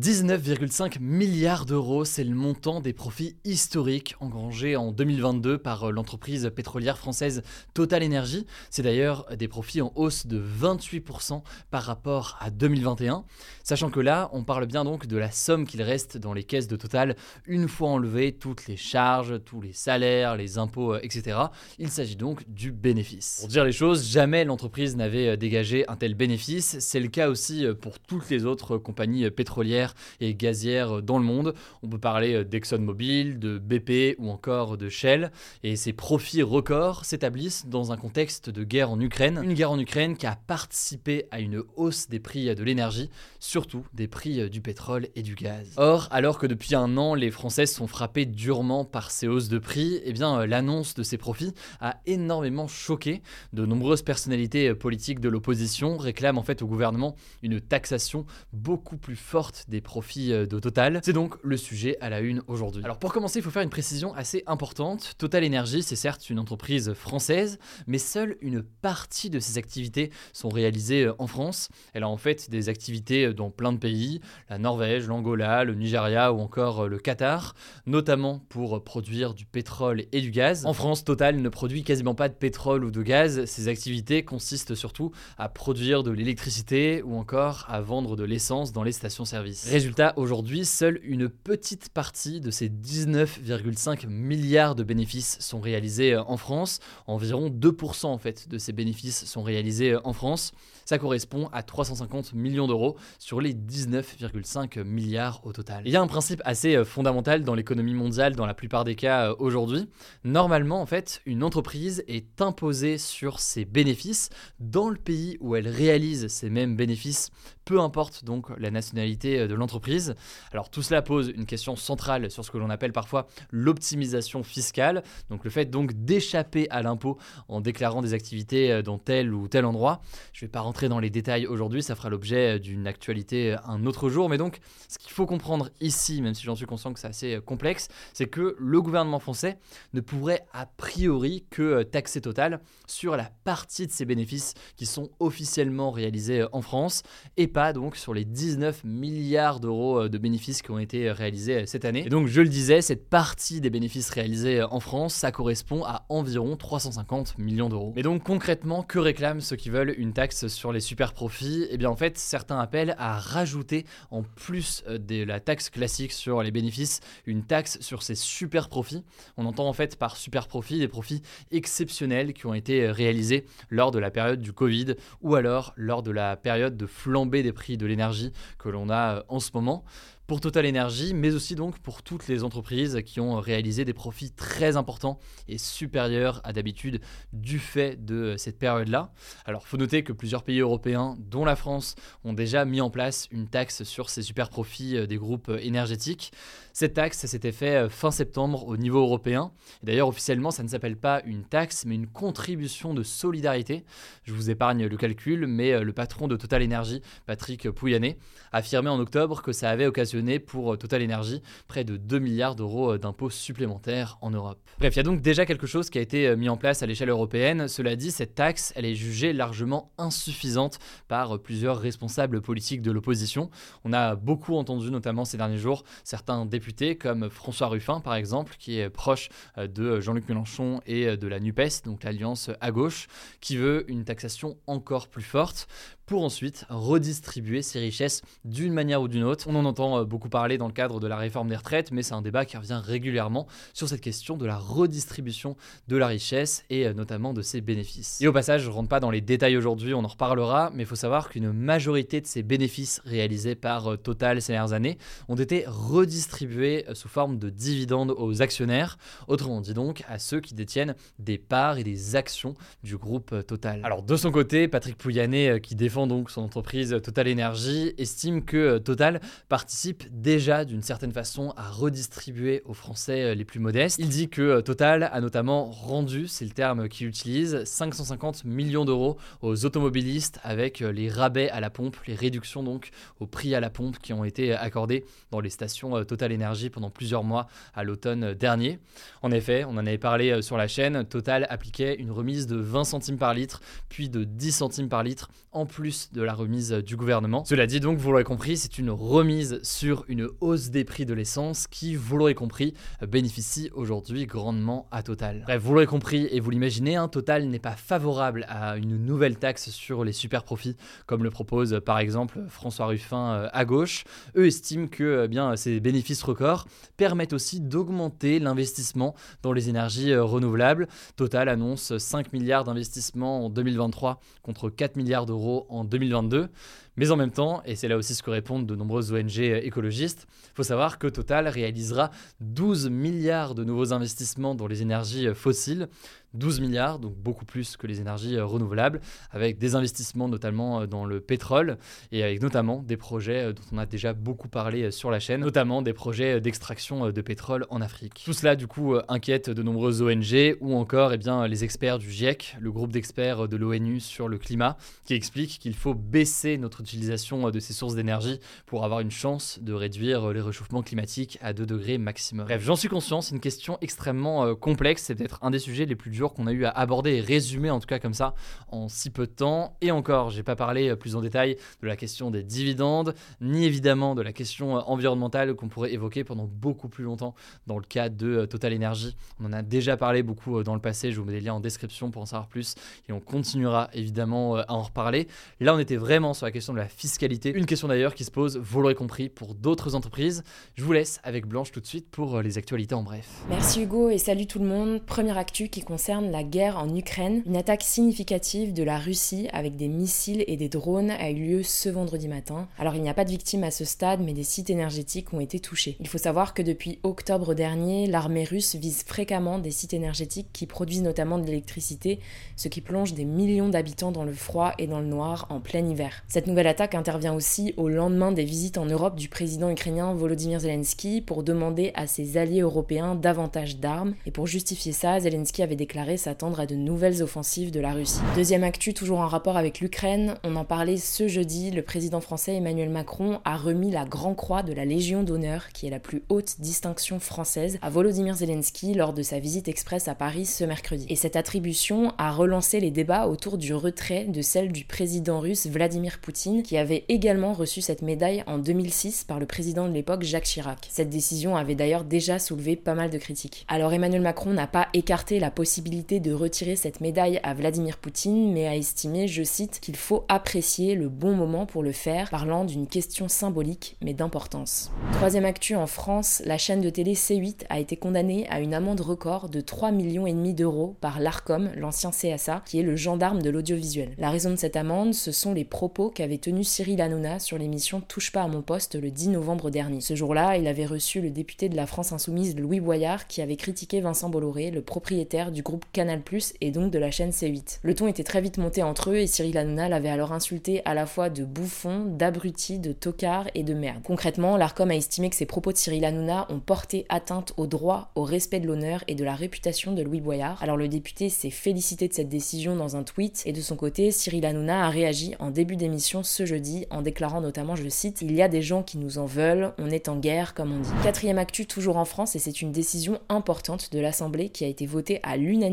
19,5 milliards d'euros, c'est le montant des profits historiques engrangés en 2022 par euh, l'entreprise pétrolière française Total Energy. C'est d'ailleurs des profits en hausse de 28% par rapport à 2021. Sachant que là, on parle bien donc de la somme qu'il reste dans les caisses de Total une fois enlevé toutes les charges, tous les salaires, les impôts, euh, etc. Il s'agit donc du bénéfice. Pour dire les choses, jamais l'entreprise n'avait euh, dégagé un tel bénéfice. C'est le cas aussi pour toutes les autres compagnies pétrolières et gazières dans le monde. On peut parler euh, d'ExxonMobil, de BP ou encore de Shell. Et ces profits records s'établissent dans un contexte de guerre en Ukraine. Une guerre en Ukraine qui a participé à une hausse des prix de l'énergie, surtout des prix euh, du pétrole et du gaz. Or, alors que depuis un an, les Français sont frappés durement par ces hausses de prix, eh bien, euh, l'annonce de ces profits a énormément choqué. De nombreuses personnalités politiques de l'opposition réclament en fait au gouvernement une taxation beaucoup plus forte des profits euh, de Total. C'est donc le sujet à la une aujourd'hui. Alors pour commencer, il faut faire une précision assez importante. Total Energy, c'est certes une entreprise française, mais seule une partie de ses activités sont réalisées euh, en France. Elle a en fait des activités euh, dans plein de pays, la Norvège, l'Angola, le Nigeria ou encore le Qatar, notamment pour produire du pétrole et du gaz. En France, Total ne produit quasiment pas de pétrole ou de gaz. Ses activités consistent surtout à produire de l'électricité ou encore à vendre de l'essence dans les stations-service. Résultat, aujourd'hui, seule une petite partie de ces 19,5 milliards de bénéfices sont réalisés euh, en France. Environ 2% en fait de ces bénéfices sont réalisés euh, en France. Ça correspond à 350 millions d'euros sur les 19,5 milliards au total. Il y a un principe assez euh, fondamental dans l'économie mondiale dans la plupart des cas aujourd'hui. Normalement, en fait, une entreprise est imposée sur ses bénéfices dans le pays où elle réalise ces mêmes bénéfices, peu importe donc la nationalité de l'entreprise. Alors tout cela pose une question centrale sur ce que l'on appelle parfois l'optimisation fiscale, donc le fait donc d'échapper à l'impôt en déclarant des activités euh, dans tel ou tel endroit. Je ne vais pas rentrer dans les détails aujourd'hui, ça fera l'objet euh, d'une actualité euh, un autre jour, mais donc ce qu'il faut comprendre ici, même si j'en suis conscient que c'est assez complexe, c'est que le gouvernement français ne pourrait a priori que taxer Total sur la partie de ses bénéfices qui sont officiellement réalisés en France et pas donc sur les 19 milliards d'euros euh, de bénéfices qui ont été réalisés euh, cette année. Et donc, je le disais, cette partie des bénéfices réalisés euh, en France, ça correspond à environ 350 millions d'euros. Mais donc, concrètement, que réclament ceux qui veulent une taxe sur les super profits Eh bien, en fait, certains appellent à rajouter, en plus de la taxe classique sur les bénéfices, une taxe sur ces super profits. On entend en fait par super profits des profits exceptionnels qui ont été réalisés lors de la période du Covid ou alors lors de la période de flambée des prix de l'énergie que l'on a en ce moment pour Total Energy, mais aussi donc pour toutes les entreprises qui ont réalisé des profits très importants et supérieurs à d'habitude du fait de cette période-là. Alors, faut noter que plusieurs pays européens, dont la France, ont déjà mis en place une taxe sur ces super profits euh, des groupes énergétiques. Cette taxe, s'était fait euh, fin septembre au niveau européen. D'ailleurs, officiellement, ça ne s'appelle pas une taxe, mais une contribution de solidarité. Je vous épargne le calcul, mais euh, le patron de Total Energy, Patrick Pouyanné, affirmait en octobre que ça avait occasionné pour euh, Total Energy près de 2 milliards d'euros euh, d'impôts supplémentaires en Europe. Bref, il y a donc déjà quelque chose qui a été euh, mis en place à l'échelle européenne. Cela dit, cette taxe, elle est jugée largement insuffisante par plusieurs responsables politiques de l'opposition. On a beaucoup entendu, notamment ces derniers jours, certains députés comme François Ruffin, par exemple, qui est proche de Jean-Luc Mélenchon et de la NUPES, donc l'alliance à gauche, qui veut une taxation encore plus forte. pour ensuite redistribuer ces richesses d'une manière ou d'une autre. On en entend euh, beaucoup parler dans le cadre de la réforme des retraites, mais c'est un débat qui revient régulièrement sur cette question de la redistribution de la richesse et euh, notamment de ses bénéfices. Et au passage, je ne rentre pas dans les détails aujourd'hui, on en reparlera, mais il faut savoir qu'une majorité de ces bénéfices réalisés par euh, Total ces dernières années ont été redistribués sous forme de dividendes aux actionnaires, autrement dit donc à ceux qui détiennent des parts et des actions du groupe Total. Alors de son côté, Patrick Pouyanné, qui défend donc son entreprise Total Energy, estime que euh, Total participe déjà d'une certaine façon à redistribuer aux Français euh, les plus modestes. Il dit que euh, Total a notamment rendu, c'est le terme qu'il utilise, 550 millions d'euros aux automobilistes avec les rabais à la pompe, les réductions donc au prix à la pompe qui ont été accordées dans les stations Total Energy pendant plusieurs mois à l'automne dernier. En effet, on en avait parlé sur la chaîne, Total appliquait une remise de 20 centimes par litre, puis de 10 centimes par litre en plus de la remise du gouvernement. Cela dit donc, vous l'aurez compris, c'est une remise sur une hausse des prix de l'essence qui, vous l'aurez compris, bénéficie aujourd'hui grandement à Total. Bref, vous l'aurez compris et vous l'imaginez, hein, Total n'est pas favorable à une nouvelle taxe sur les super profits, comme le propose par exemple François Ruffin euh, à gauche. Eux estiment que eh bien, ces bénéfices records permettent aussi d'augmenter l'investissement dans les énergies euh, renouvelables. Total annonce 5 milliards d'investissements en 2023 contre 4 milliards d'euros en 2022. Mais en même temps, et c'est là aussi ce que répondent de nombreuses ONG écologistes, il faut savoir que Total réalisera 12 milliards de nouveaux investissements dans les énergies fossiles, 12 milliards, donc beaucoup plus que les énergies euh, renouvelables, avec des investissements notamment euh, dans le pétrole et avec notamment des projets euh, dont on a déjà beaucoup parlé sur la chaîne, notamment des projets d'extraction de pétrole en Afrique. Tout cela du coup inquiète de nombreuses ONG ou encore eh bien, les experts du GIEC, le groupe d'experts de l'ONU sur le climat, qui explique qu'il faut baisser notre utilisation de ces sources d'énergie pour avoir une chance de réduire les réchauffements climatiques à 2 degrés maximum. Bref, j'en suis conscient, c'est une question extrêmement complexe, c'est peut-être un des sujets les plus durs qu'on a eu à aborder et résumer en tout cas comme ça en si peu de temps. Et encore, j'ai pas parlé euh, plus en détail de la question des dividendes, ni évidemment de la question euh, environnementale qu'on pourrait évoquer pendant beaucoup plus longtemps dans le cas de euh, Total Energy. On en a déjà parlé beaucoup dans le passé, je vous mets des liens en description pour en savoir plus et on continuera évidemment à en reparler. Là, on était vraiment sur la question de la fiscalité, une question d'ailleurs qui se pose, vous l'aurez compris, pour d'autres entreprises. Je vous laisse avec Blanche tout de suite pour les actualités en bref. Merci Hugo et salut tout le monde. Première actu qui concerne la guerre en Ukraine, une attaque significative de la Russie avec des missiles et des drones a eu lieu ce vendredi matin. Alors il n'y a pas de victimes à ce stade, mais des sites énergétiques ont été touchés. Il faut savoir que depuis octobre dernier, l'armée russe vise fréquemment des sites énergétiques qui produisent notamment de l'électricité, ce qui plonge des millions d'habitants dans le froid et dans le noir en plein hiver. Cette nouvelle attaque intervient aussi au lendemain des visites en Europe du président ukrainien Volodymyr Zelensky pour demander à ses alliés européens davantage d'armes. Et pour justifier ça, Zelensky avait déclaré s'attendre à de nouvelles offensives de la Russie. Deuxième actu, toujours en rapport avec l'Ukraine, on en parlait ce jeudi, le président français Emmanuel Macron a remis la Grand Croix de la Légion d'honneur, qui est la plus haute distinction française, à Volodymyr Zelensky lors de sa visite express à Paris ce mercredi. Et cette attribution a relancé les débats autour du retrait de celle du président russe Vladimir Poutine, qui avait également reçu cette médaille en 2006 par le président de l'époque Jacques Chirac. Cette décision avait d'ailleurs déjà soulevé pas mal de critiques. Alors Emmanuel Macron n'a pas écarté la possibilité de retirer cette médaille à Vladimir Poutine, mais a estimé, je cite, qu'il faut apprécier le bon moment pour le faire, parlant d'une question symbolique mais d'importance. Troisième actu en France, la chaîne de télé C8 a été condamnée à une amende record de 3 millions et demi d'euros par l'ARCOM, l'ancien CSA, qui est le gendarme de l'audiovisuel. La raison de cette amende, ce sont les propos qu'avait tenus Cyril Hanouna sur l'émission Touche pas à mon poste le 10 novembre dernier. Ce jour-là, il avait reçu le député de la France Insoumise Louis Boyard qui avait critiqué Vincent Bolloré, le propriétaire du groupe Canal+, et donc de la chaîne C8. Le ton était très vite monté entre eux et Cyril Hanouna l'avait alors insulté à la fois de bouffon, d'abruti, de tocard et de merde. Concrètement, l'ARCOM a estimé que ces propos de Cyril Hanouna ont porté atteinte au droit, au respect de l'honneur et de la réputation de Louis Boyard. Alors le député s'est félicité de cette décision dans un tweet et de son côté, Cyril Hanouna a réagi en début d'émission ce jeudi en déclarant notamment, je cite, Il y a des gens qui nous en veulent, on est en guerre comme on dit. Quatrième actu toujours en France et c'est une décision importante de l'Assemblée qui a été votée à l'unanimité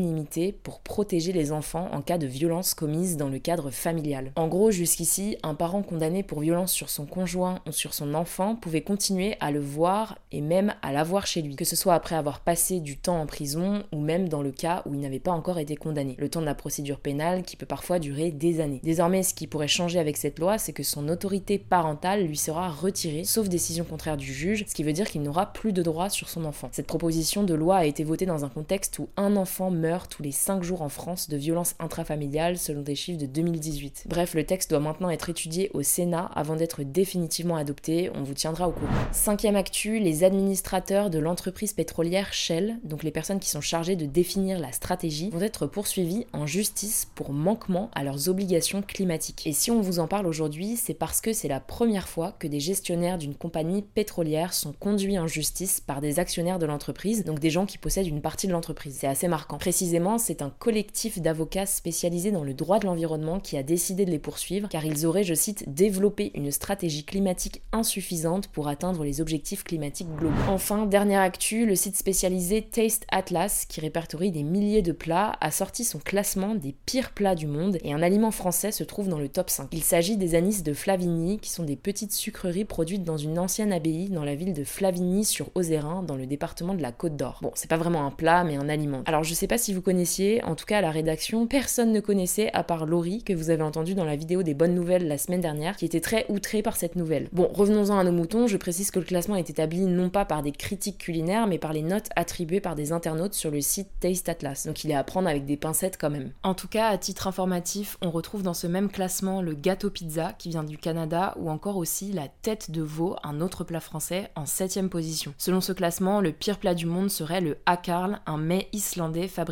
pour protéger les enfants en cas de violence commise dans le cadre familial. En gros, jusqu'ici, un parent condamné pour violence sur son conjoint ou sur son enfant pouvait continuer à le voir et même à l'avoir chez lui, que ce soit après avoir passé du temps en prison ou même dans le cas où il n'avait pas encore été condamné. Le temps de la procédure pénale qui peut parfois durer des années. Désormais, ce qui pourrait changer avec cette loi, c'est que son autorité parentale lui sera retirée, sauf décision contraire du juge, ce qui veut dire qu'il n'aura plus de droit sur son enfant. Cette proposition de loi a été votée dans un contexte où un enfant meurt tous les 5 jours en France de violences intrafamiliales selon des chiffres de 2018. Bref, le texte doit maintenant être étudié au Sénat avant d'être définitivement adopté, on vous tiendra au courant. Cinquième actu, les administrateurs de l'entreprise pétrolière Shell, donc les personnes qui sont chargées de définir la stratégie, vont être poursuivis en justice pour manquement à leurs obligations climatiques. Et si on vous en parle aujourd'hui, c'est parce que c'est la première fois que des gestionnaires d'une compagnie pétrolière sont conduits en justice par des actionnaires de l'entreprise, donc des gens qui possèdent une partie de l'entreprise. C'est assez marquant. Précisément, c'est un collectif d'avocats spécialisés dans le droit de l'environnement qui a décidé de les poursuivre car ils auraient, je cite, développé une stratégie climatique insuffisante pour atteindre les objectifs climatiques globaux. Enfin, dernière actu, le site spécialisé Taste Atlas, qui répertorie des milliers de plats, a sorti son classement des pires plats du monde et un aliment français se trouve dans le top 5. Il s'agit des anis de Flavigny, qui sont des petites sucreries produites dans une ancienne abbaye dans la ville de Flavigny sur Ozérin, dans le département de la Côte d'Or. Bon, c'est pas vraiment un plat, mais un aliment. Alors je sais pas si vous connaissiez, en tout cas à la rédaction, personne ne connaissait à part Laurie, que vous avez entendu dans la vidéo des bonnes nouvelles la semaine dernière, qui était très outrée par cette nouvelle. Bon, revenons-en à nos moutons, je précise que le classement est établi non pas par des critiques culinaires, mais par les notes attribuées par des internautes sur le site Taste Atlas. Donc il est à prendre avec des pincettes quand même. En tout cas, à titre informatif, on retrouve dans ce même classement le gâteau pizza qui vient du Canada ou encore aussi la tête de veau, un autre plat français, en 7 position. Selon ce classement, le pire plat du monde serait le hakarl, un mets islandais fabriqué